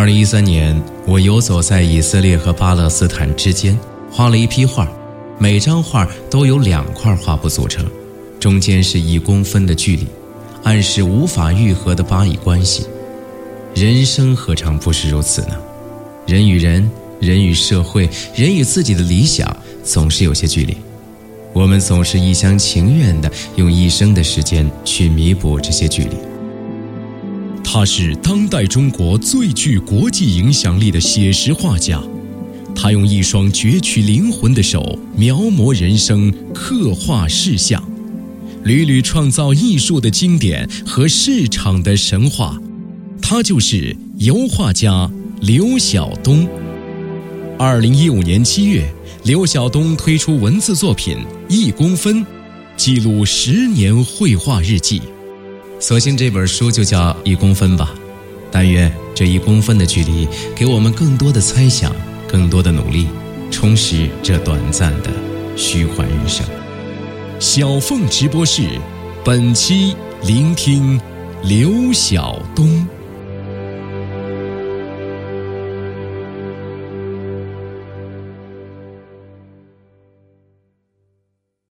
二零一三年，我游走在以色列和巴勒斯坦之间，画了一批画，每张画都有两块画布组成，中间是一公分的距离，暗示无法愈合的巴以关系。人生何尝不是如此呢？人与人，人与社会，人与自己的理想，总是有些距离。我们总是一厢情愿地用一生的时间去弥补这些距离。他是当代中国最具国际影响力的写实画家，他用一双攫取灵魂的手描摹人生、刻画世相，屡屡创造艺术的经典和市场的神话。他就是油画家刘晓东。二零一五年七月，刘晓东推出文字作品《一公分》，记录十年绘画日记。索性这本书就叫一公分吧，但愿这一公分的距离给我们更多的猜想，更多的努力，充实这短暂的虚幻人生。小凤直播室，本期聆听刘晓东。